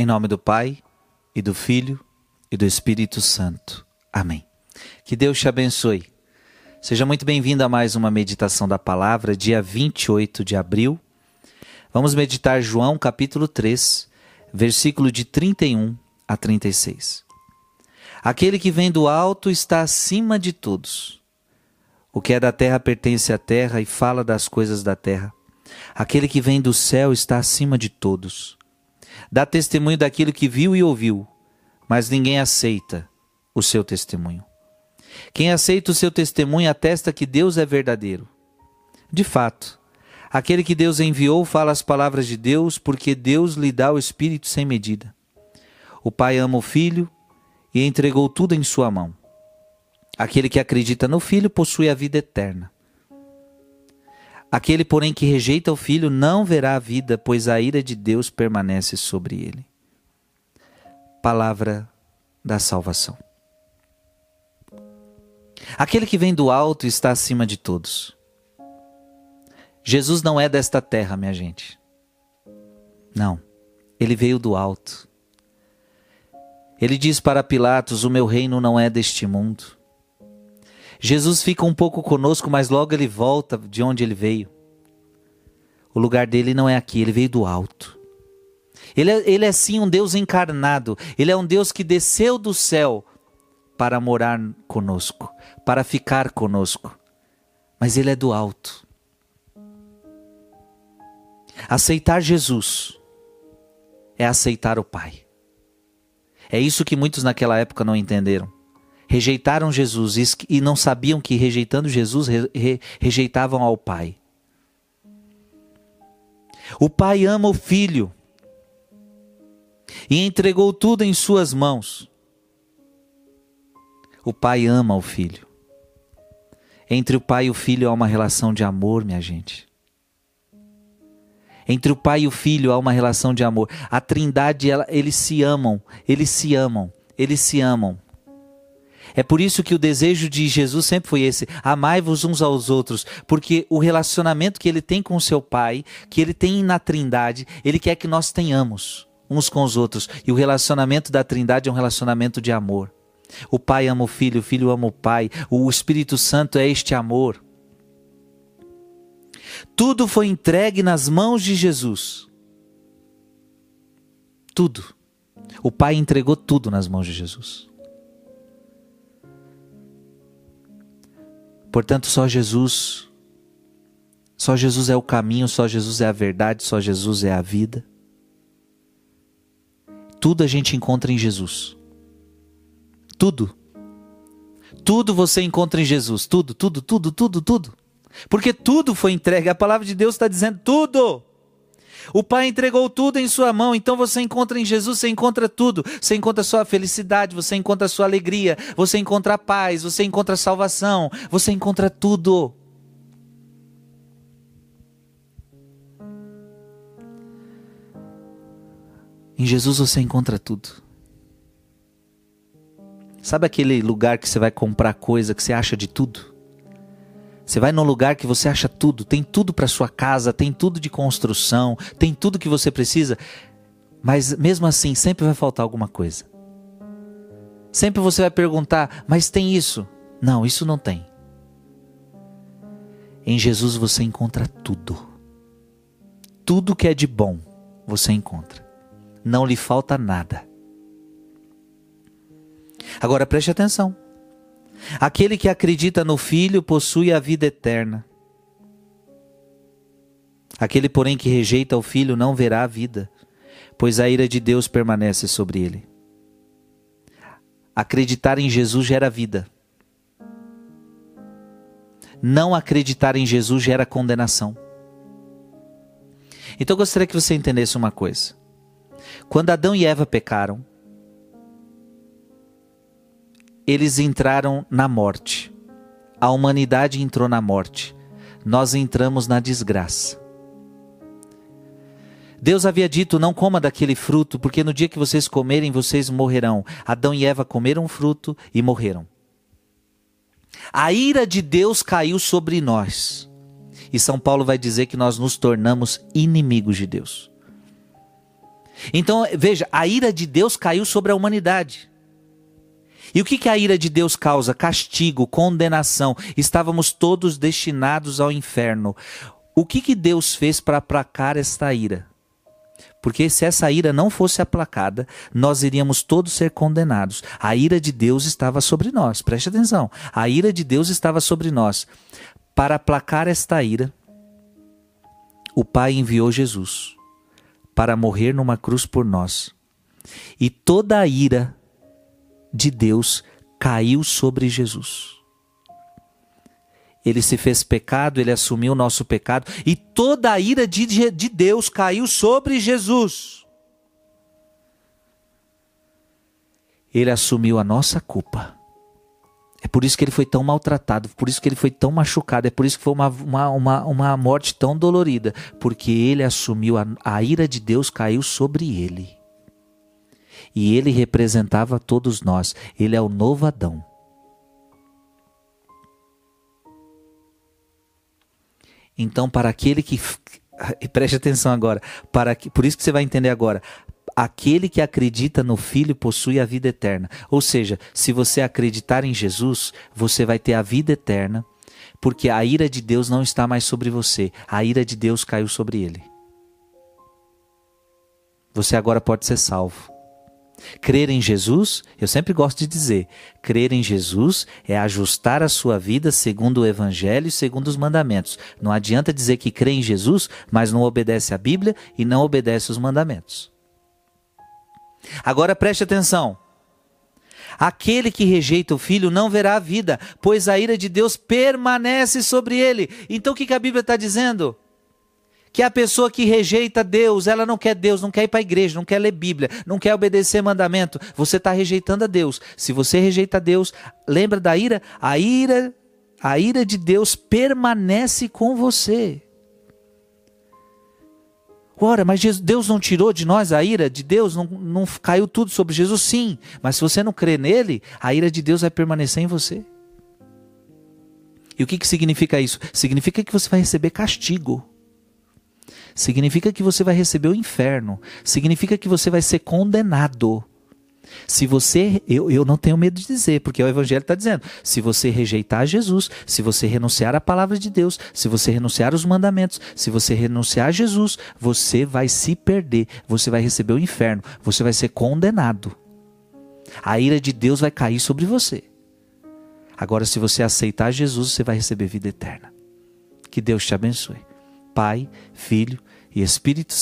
Em nome do Pai, e do Filho, e do Espírito Santo. Amém. Que Deus te abençoe. Seja muito bem-vindo a mais uma meditação da palavra, dia 28 de abril. Vamos meditar João capítulo 3, versículo de 31 a 36. Aquele que vem do alto está acima de todos. O que é da terra pertence à terra e fala das coisas da terra. Aquele que vem do céu está acima de todos. Dá testemunho daquilo que viu e ouviu, mas ninguém aceita o seu testemunho. Quem aceita o seu testemunho atesta que Deus é verdadeiro. De fato, aquele que Deus enviou fala as palavras de Deus, porque Deus lhe dá o Espírito sem medida. O Pai ama o Filho e entregou tudo em sua mão. Aquele que acredita no Filho possui a vida eterna. Aquele, porém, que rejeita o filho não verá a vida, pois a ira de Deus permanece sobre ele. Palavra da salvação. Aquele que vem do alto está acima de todos. Jesus não é desta terra, minha gente. Não, ele veio do alto. Ele diz para Pilatos: O meu reino não é deste mundo. Jesus fica um pouco conosco, mas logo ele volta de onde ele veio. O lugar dele não é aqui, ele veio do alto. Ele é, ele é sim um Deus encarnado, ele é um Deus que desceu do céu para morar conosco, para ficar conosco. Mas ele é do alto. Aceitar Jesus é aceitar o Pai. É isso que muitos naquela época não entenderam rejeitaram Jesus e não sabiam que rejeitando Jesus rejeitavam ao Pai. O Pai ama o Filho e entregou tudo em Suas mãos. O Pai ama o Filho. Entre o Pai e o Filho há uma relação de amor, minha gente. Entre o Pai e o Filho há uma relação de amor. A Trindade, ela, eles se amam, eles se amam, eles se amam. É por isso que o desejo de Jesus sempre foi esse: amai-vos uns aos outros, porque o relacionamento que ele tem com o seu Pai, que ele tem na Trindade, ele quer que nós tenhamos uns com os outros. E o relacionamento da Trindade é um relacionamento de amor. O Pai ama o Filho, o Filho ama o Pai, o Espírito Santo é este amor. Tudo foi entregue nas mãos de Jesus. Tudo. O Pai entregou tudo nas mãos de Jesus. Portanto, só Jesus, só Jesus é o caminho, só Jesus é a verdade, só Jesus é a vida. Tudo a gente encontra em Jesus. Tudo. Tudo você encontra em Jesus. Tudo, tudo, tudo, tudo, tudo. Porque tudo foi entregue. A palavra de Deus está dizendo tudo. O Pai entregou tudo em sua mão, então você encontra em Jesus, você encontra tudo. Você encontra sua felicidade, você encontra sua alegria, você encontra a paz, você encontra a salvação, você encontra tudo. Em Jesus você encontra tudo. Sabe aquele lugar que você vai comprar coisa que você acha de tudo? Você vai num lugar que você acha tudo, tem tudo para sua casa, tem tudo de construção, tem tudo que você precisa, mas mesmo assim sempre vai faltar alguma coisa. Sempre você vai perguntar: "Mas tem isso?" Não, isso não tem. Em Jesus você encontra tudo. Tudo que é de bom você encontra. Não lhe falta nada. Agora preste atenção. Aquele que acredita no Filho possui a vida eterna. Aquele, porém, que rejeita o Filho não verá a vida, pois a ira de Deus permanece sobre ele. Acreditar em Jesus gera vida. Não acreditar em Jesus gera condenação. Então eu gostaria que você entendesse uma coisa. Quando Adão e Eva pecaram, eles entraram na morte. A humanidade entrou na morte. Nós entramos na desgraça. Deus havia dito: Não coma daquele fruto, porque no dia que vocês comerem, vocês morrerão. Adão e Eva comeram fruto e morreram. A ira de Deus caiu sobre nós. E São Paulo vai dizer que nós nos tornamos inimigos de Deus. Então, veja, a ira de Deus caiu sobre a humanidade. E o que, que a ira de Deus causa? Castigo, condenação. Estávamos todos destinados ao inferno. O que, que Deus fez para aplacar esta ira? Porque se essa ira não fosse aplacada, nós iríamos todos ser condenados. A ira de Deus estava sobre nós. Preste atenção. A ira de Deus estava sobre nós. Para aplacar esta ira, o Pai enviou Jesus para morrer numa cruz por nós. E toda a ira de Deus caiu sobre Jesus. Ele se fez pecado, ele assumiu o nosso pecado, e toda a ira de, de Deus caiu sobre Jesus. Ele assumiu a nossa culpa. É por isso que ele foi tão maltratado, por isso que ele foi tão machucado, é por isso que foi uma, uma, uma, uma morte tão dolorida, porque ele assumiu, a, a ira de Deus caiu sobre ele. E ele representava todos nós, ele é o novo Adão. Então, para aquele que. Preste atenção agora. Para, por isso que você vai entender agora. Aquele que acredita no Filho possui a vida eterna. Ou seja, se você acreditar em Jesus, você vai ter a vida eterna, porque a ira de Deus não está mais sobre você, a ira de Deus caiu sobre ele. Você agora pode ser salvo. Crer em Jesus, eu sempre gosto de dizer, crer em Jesus é ajustar a sua vida segundo o Evangelho e segundo os mandamentos. Não adianta dizer que crê em Jesus, mas não obedece à Bíblia e não obedece os mandamentos. Agora preste atenção. Aquele que rejeita o filho não verá a vida, pois a ira de Deus permanece sobre ele. Então o que a Bíblia está dizendo? Que a pessoa que rejeita Deus, ela não quer Deus, não quer ir para a igreja, não quer ler Bíblia, não quer obedecer mandamento, você está rejeitando a Deus. Se você rejeita Deus, lembra da ira? A ira, a ira de Deus permanece com você. Ora, mas Deus não tirou de nós a ira de Deus? Não, não caiu tudo sobre Jesus? Sim, mas se você não crê nele, a ira de Deus vai permanecer em você. E o que, que significa isso? Significa que você vai receber castigo significa que você vai receber o inferno, significa que você vai ser condenado. Se você, eu, eu não tenho medo de dizer, porque o Evangelho está dizendo: se você rejeitar Jesus, se você renunciar à palavra de Deus, se você renunciar aos mandamentos, se você renunciar a Jesus, você vai se perder, você vai receber o inferno, você vai ser condenado. A ira de Deus vai cair sobre você. Agora, se você aceitar Jesus, você vai receber vida eterna. Que Deus te abençoe. Pai, Filho e Espírito